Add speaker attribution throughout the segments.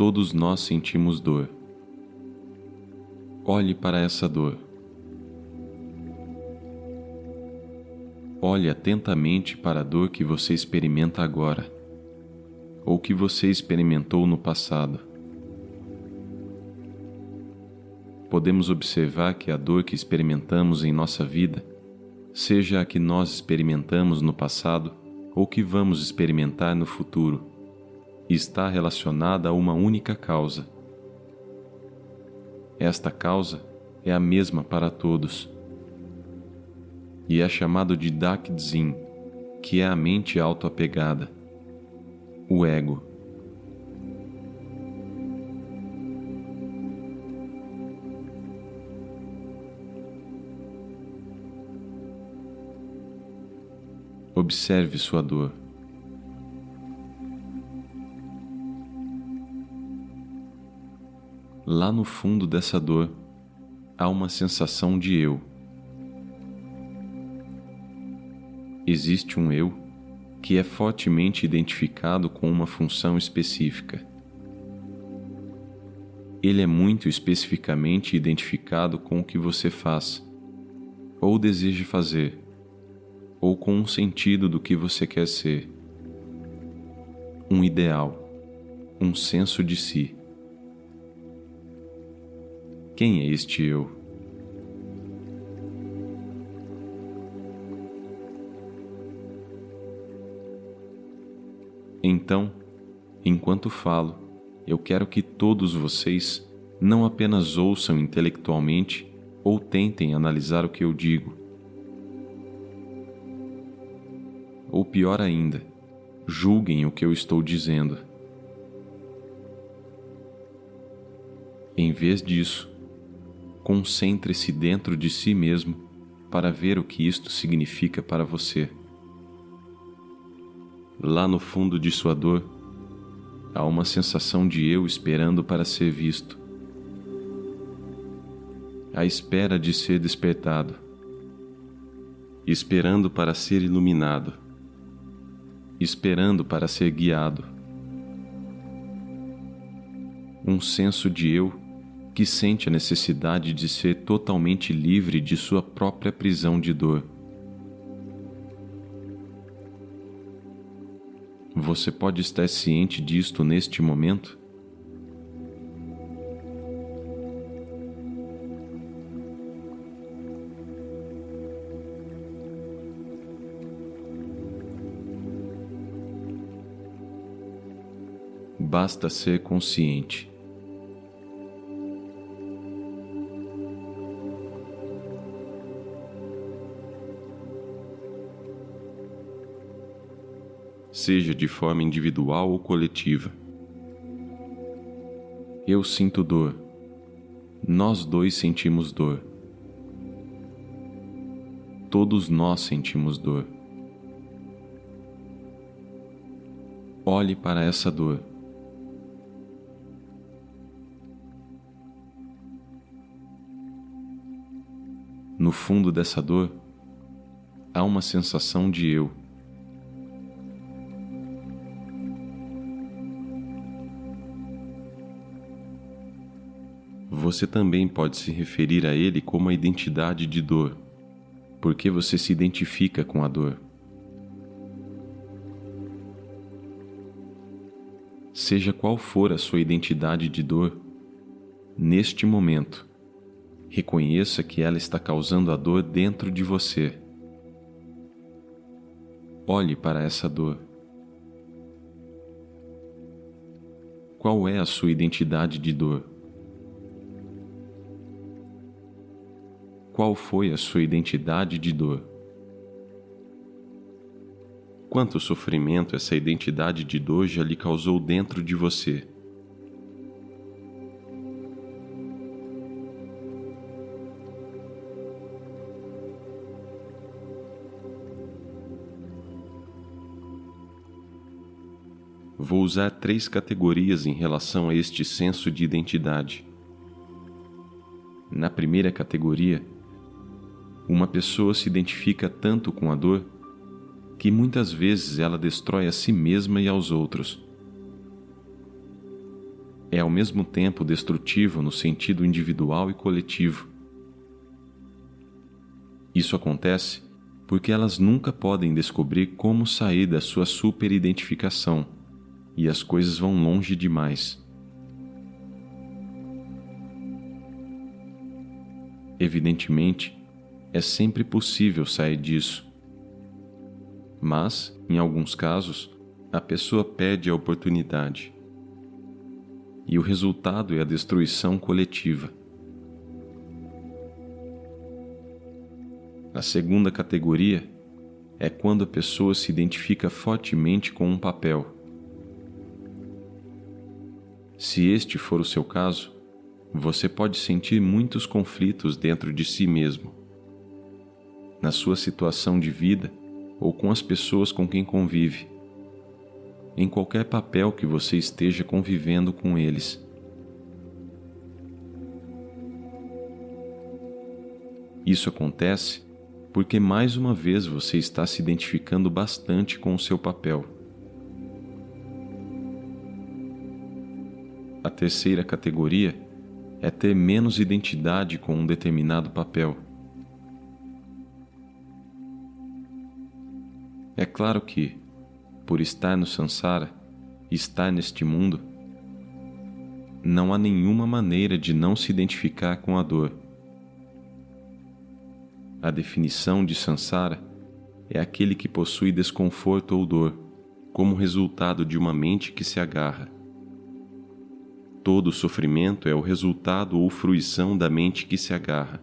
Speaker 1: Todos nós sentimos dor. Olhe para essa dor. Olhe atentamente para a dor que você experimenta agora, ou que você experimentou no passado. Podemos observar que a dor que experimentamos em nossa vida, seja a que nós experimentamos no passado ou que vamos experimentar no futuro, está relacionada a uma única causa. Esta causa é a mesma para todos e é chamado de Dakdzin, que é a mente autoapegada, o ego. Observe sua dor. Lá no fundo dessa dor há uma sensação de eu. existe um eu que é fortemente identificado com uma função específica. Ele é muito especificamente identificado com o que você faz, ou deseja fazer, ou com um sentido do que você quer ser. Um ideal, um senso de si. Quem é este eu? Então, enquanto falo, eu quero que todos vocês não apenas ouçam intelectualmente ou tentem analisar o que eu digo. Ou pior ainda, julguem o que eu estou dizendo. Em vez disso, concentre-se dentro de si mesmo para ver o que isto significa para você. Lá no fundo de sua dor, há uma sensação de eu esperando para ser visto. À espera de ser despertado, esperando para ser iluminado, esperando para ser guiado. Um senso de eu que sente a necessidade de ser totalmente livre de sua própria prisão de dor. Você pode estar ciente disto neste momento? Basta ser consciente. Seja de forma individual ou coletiva. Eu sinto dor. Nós dois sentimos dor. Todos nós sentimos dor. Olhe para essa dor. No fundo dessa dor, há uma sensação de eu. Você também pode se referir a ele como a identidade de dor, porque você se identifica com a dor. Seja qual for a sua identidade de dor, neste momento, reconheça que ela está causando a dor dentro de você. Olhe para essa dor. Qual é a sua identidade de dor? Qual foi a sua identidade de dor. Quanto sofrimento essa identidade de dor já lhe causou dentro de você? Vou usar três categorias em relação a este senso de identidade. Na primeira categoria, uma pessoa se identifica tanto com a dor que muitas vezes ela destrói a si mesma e aos outros. é ao mesmo tempo destrutivo no sentido individual e coletivo. Isso acontece porque elas nunca podem descobrir como sair da sua superidentificação e as coisas vão longe demais. Evidentemente, é sempre possível sair disso. Mas, em alguns casos, a pessoa perde a oportunidade. E o resultado é a destruição coletiva. A segunda categoria é quando a pessoa se identifica fortemente com um papel. Se este for o seu caso, você pode sentir muitos conflitos dentro de si mesmo, na sua situação de vida ou com as pessoas com quem convive, em qualquer papel que você esteja convivendo com eles. Isso acontece porque mais uma vez você está se identificando bastante com o seu papel. A terceira categoria é ter menos identidade com um determinado papel. É claro que, por estar no Sansara, estar neste mundo, não há nenhuma maneira de não se identificar com a dor. A definição de Sansara é aquele que possui desconforto ou dor, como resultado de uma mente que se agarra. Todo sofrimento é o resultado ou fruição da mente que se agarra.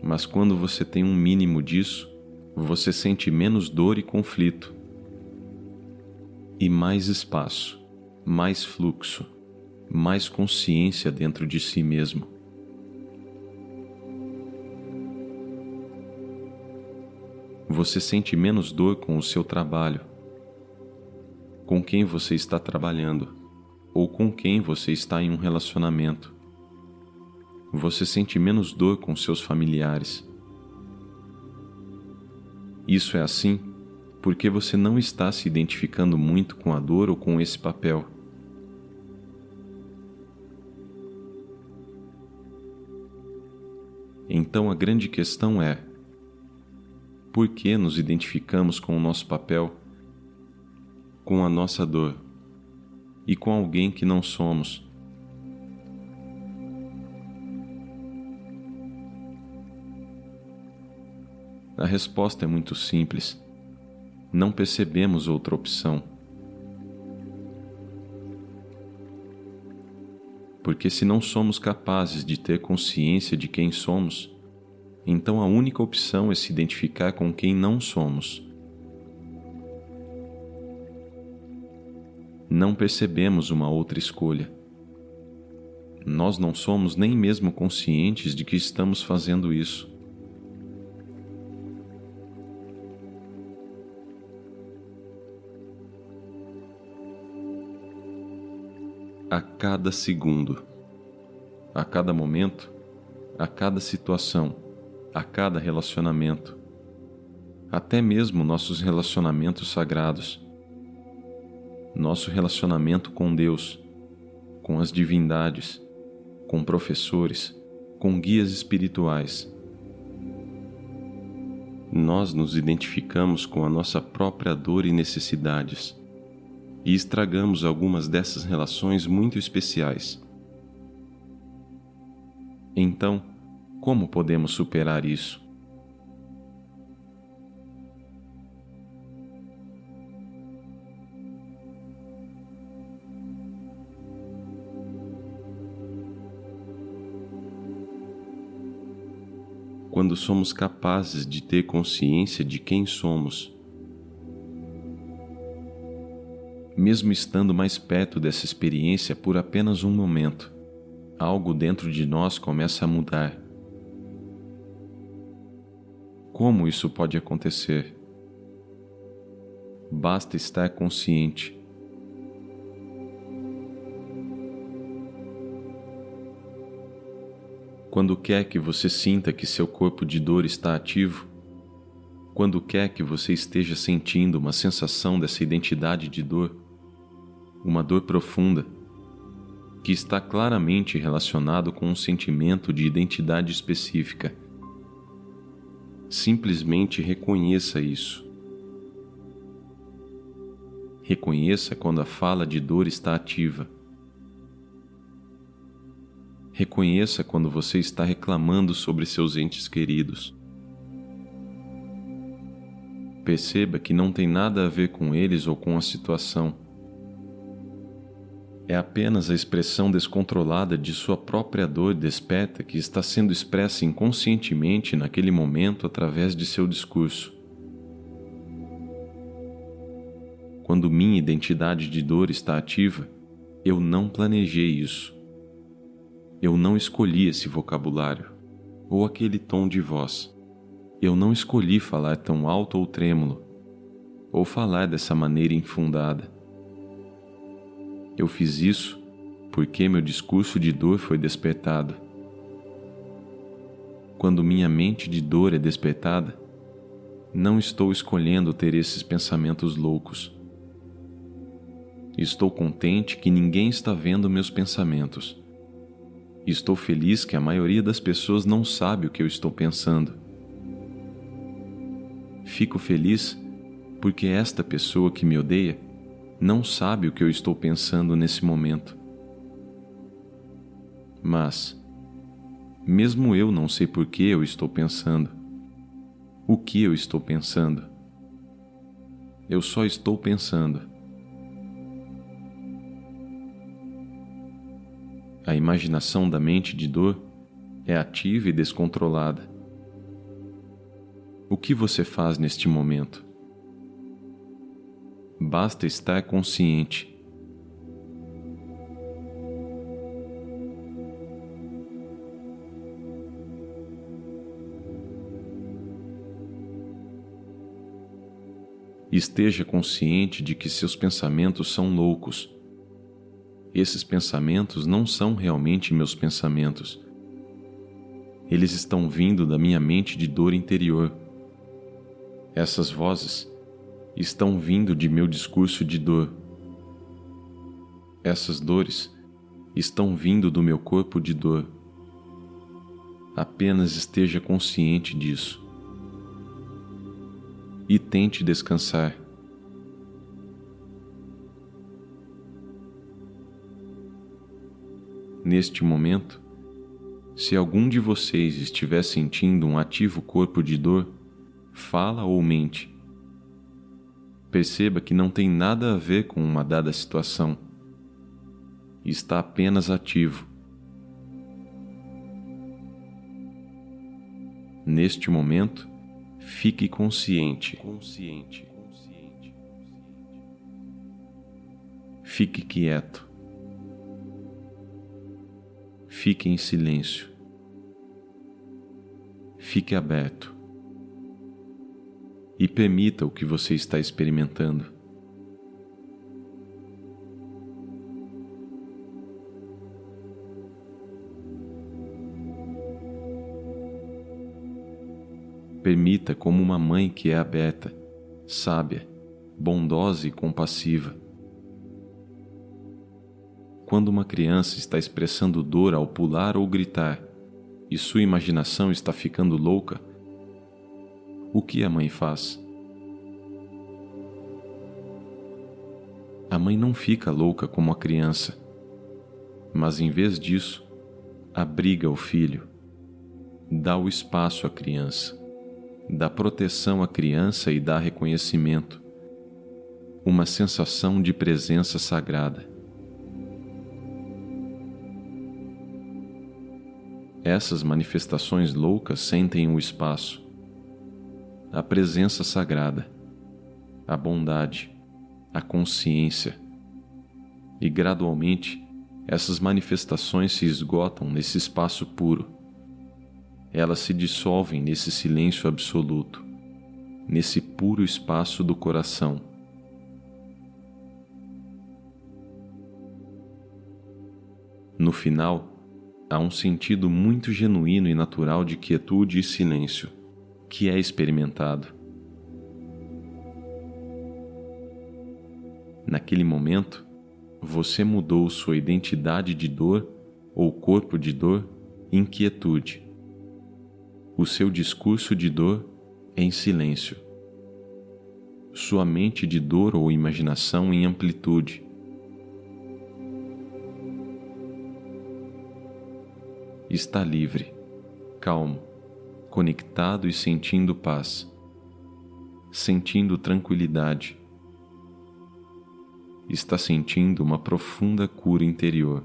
Speaker 1: Mas quando você tem um mínimo disso, você sente menos dor e conflito, e mais espaço, mais fluxo, mais consciência dentro de si mesmo. Você sente menos dor com o seu trabalho, com quem você está trabalhando ou com quem você está em um relacionamento. Você sente menos dor com seus familiares. Isso é assim porque você não está se identificando muito com a dor ou com esse papel. Então a grande questão é: por que nos identificamos com o nosso papel, com a nossa dor? e com alguém que não somos. A resposta é muito simples. Não percebemos outra opção. Porque se não somos capazes de ter consciência de quem somos, então a única opção é se identificar com quem não somos. não percebemos uma outra escolha. Nós não somos nem mesmo conscientes de que estamos fazendo isso. A cada segundo, a cada momento, a cada situação, a cada relacionamento, até mesmo nossos relacionamentos sagrados nosso relacionamento com Deus, com as divindades, com professores, com guias espirituais. Nós nos identificamos com a nossa própria dor e necessidades e estragamos algumas dessas relações muito especiais. Então, como podemos superar isso? quando somos capazes de ter consciência de quem somos. Mesmo estando mais perto dessa experiência por apenas um momento, algo dentro de nós começa a mudar. Como isso pode acontecer? Basta estar consciente Quando quer que você sinta que seu corpo de dor está ativo, quando quer que você esteja sentindo uma sensação dessa identidade de dor, uma dor profunda, que está claramente relacionado com um sentimento de identidade específica. Simplesmente reconheça isso. Reconheça quando a fala de dor está ativa. Reconheça quando você está reclamando sobre seus entes queridos. Perceba que não tem nada a ver com eles ou com a situação. É apenas a expressão descontrolada de sua própria dor desperta que está sendo expressa inconscientemente naquele momento através de seu discurso. Quando minha identidade de dor está ativa, eu não planejei isso. Eu não escolhi esse vocabulário ou aquele tom de voz. Eu não escolhi falar tão alto ou trêmulo, ou falar dessa maneira infundada. Eu fiz isso porque meu discurso de dor foi despertado. Quando minha mente de dor é despertada, não estou escolhendo ter esses pensamentos loucos. Estou contente que ninguém está vendo meus pensamentos. Estou feliz que a maioria das pessoas não sabe o que eu estou pensando. Fico feliz porque esta pessoa que me odeia não sabe o que eu estou pensando nesse momento. Mas, mesmo eu não sei por que eu estou pensando, o que eu estou pensando. Eu só estou pensando. A imaginação da mente de dor é ativa e descontrolada. O que você faz neste momento? Basta estar consciente. Esteja consciente de que seus pensamentos são loucos. Esses pensamentos não são realmente meus pensamentos. Eles estão vindo da minha mente de dor interior. Essas vozes estão vindo de meu discurso de dor. Essas dores estão vindo do meu corpo de dor. Apenas esteja consciente disso. E tente descansar. Neste momento, se algum de vocês estiver sentindo um ativo corpo de dor, fala ou mente. Perceba que não tem nada a ver com uma dada situação. Está apenas ativo. Neste momento, fique consciente. Consciente. Consciente. Fique quieto. Fique em silêncio. Fique aberto e permita o que você está experimentando. Permita como uma mãe que é aberta, sábia, bondosa e compassiva. Quando uma criança está expressando dor ao pular ou gritar, e sua imaginação está ficando louca, o que a mãe faz? A mãe não fica louca como a criança, mas em vez disso, abriga o filho, dá o espaço à criança, dá proteção à criança e dá reconhecimento, uma sensação de presença sagrada. Essas manifestações loucas sentem o espaço, a presença sagrada, a bondade, a consciência. E gradualmente, essas manifestações se esgotam nesse espaço puro. Elas se dissolvem nesse silêncio absoluto, nesse puro espaço do coração. No final, há um sentido muito genuíno e natural de quietude e silêncio que é experimentado. Naquele momento, você mudou sua identidade de dor ou corpo de dor em quietude. O seu discurso de dor em silêncio. Sua mente de dor ou imaginação em amplitude. Está livre, calmo, conectado e sentindo paz, sentindo tranquilidade está sentindo uma profunda cura interior.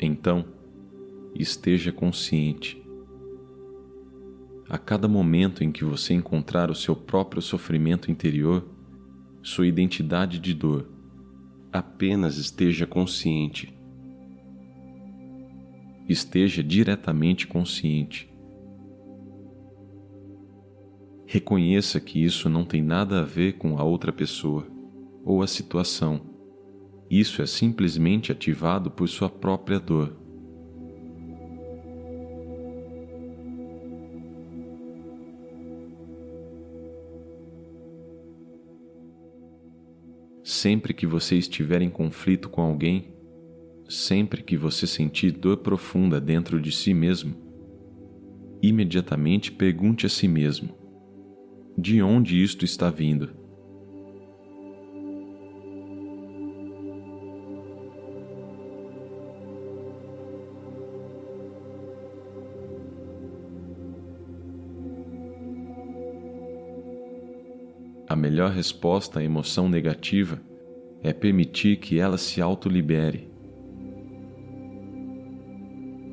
Speaker 1: Então, esteja consciente. A cada momento em que você encontrar o seu próprio sofrimento interior, sua identidade de dor, apenas esteja consciente esteja diretamente consciente. Reconheça que isso não tem nada a ver com a outra pessoa ou a situação. Isso é simplesmente ativado por sua própria dor. Sempre que você estiver em conflito com alguém, Sempre que você sentir dor profunda dentro de si mesmo, imediatamente pergunte a si mesmo: de onde isto está vindo? Melhor resposta à emoção negativa é permitir que ela se autolibere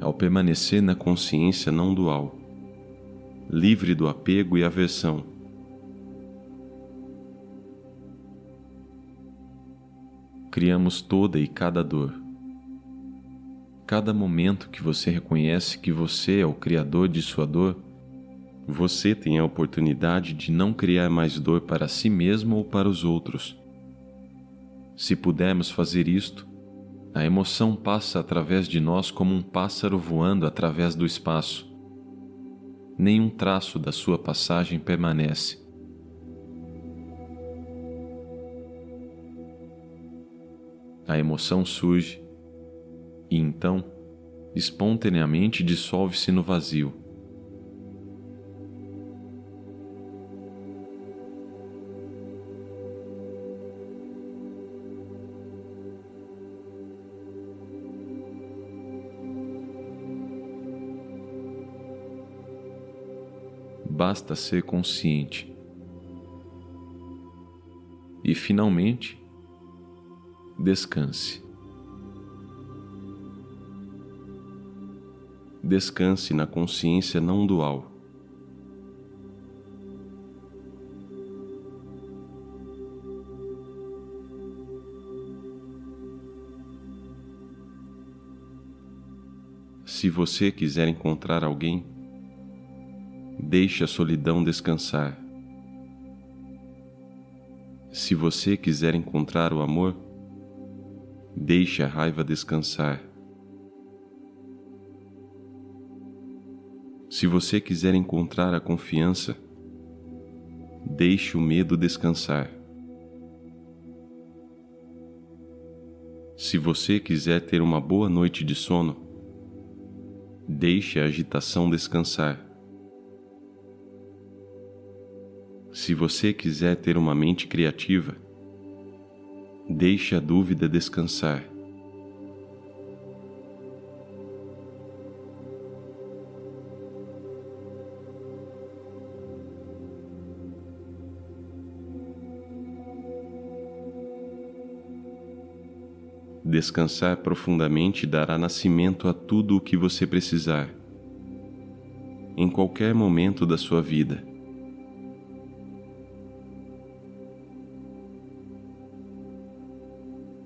Speaker 1: ao permanecer na consciência não dual, livre do apego e aversão. Criamos toda e cada dor. Cada momento que você reconhece que você é o criador de sua dor, você tem a oportunidade de não criar mais dor para si mesmo ou para os outros. Se pudermos fazer isto, a emoção passa através de nós como um pássaro voando através do espaço. Nenhum traço da sua passagem permanece. A emoção surge e então, espontaneamente, dissolve-se no vazio. Basta ser consciente. E finalmente, descanse. Descanse na consciência não dual. Se você quiser encontrar alguém, deixe a solidão descansar. Se você quiser encontrar o amor, deixe a raiva descansar. Se você quiser encontrar a confiança, deixe o medo descansar. Se você quiser ter uma boa noite de sono, deixe a agitação descansar. Se você quiser ter uma mente criativa, deixe a dúvida descansar. Descansar profundamente dará nascimento a tudo o que você precisar, em qualquer momento da sua vida.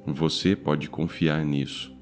Speaker 1: Você pode confiar nisso.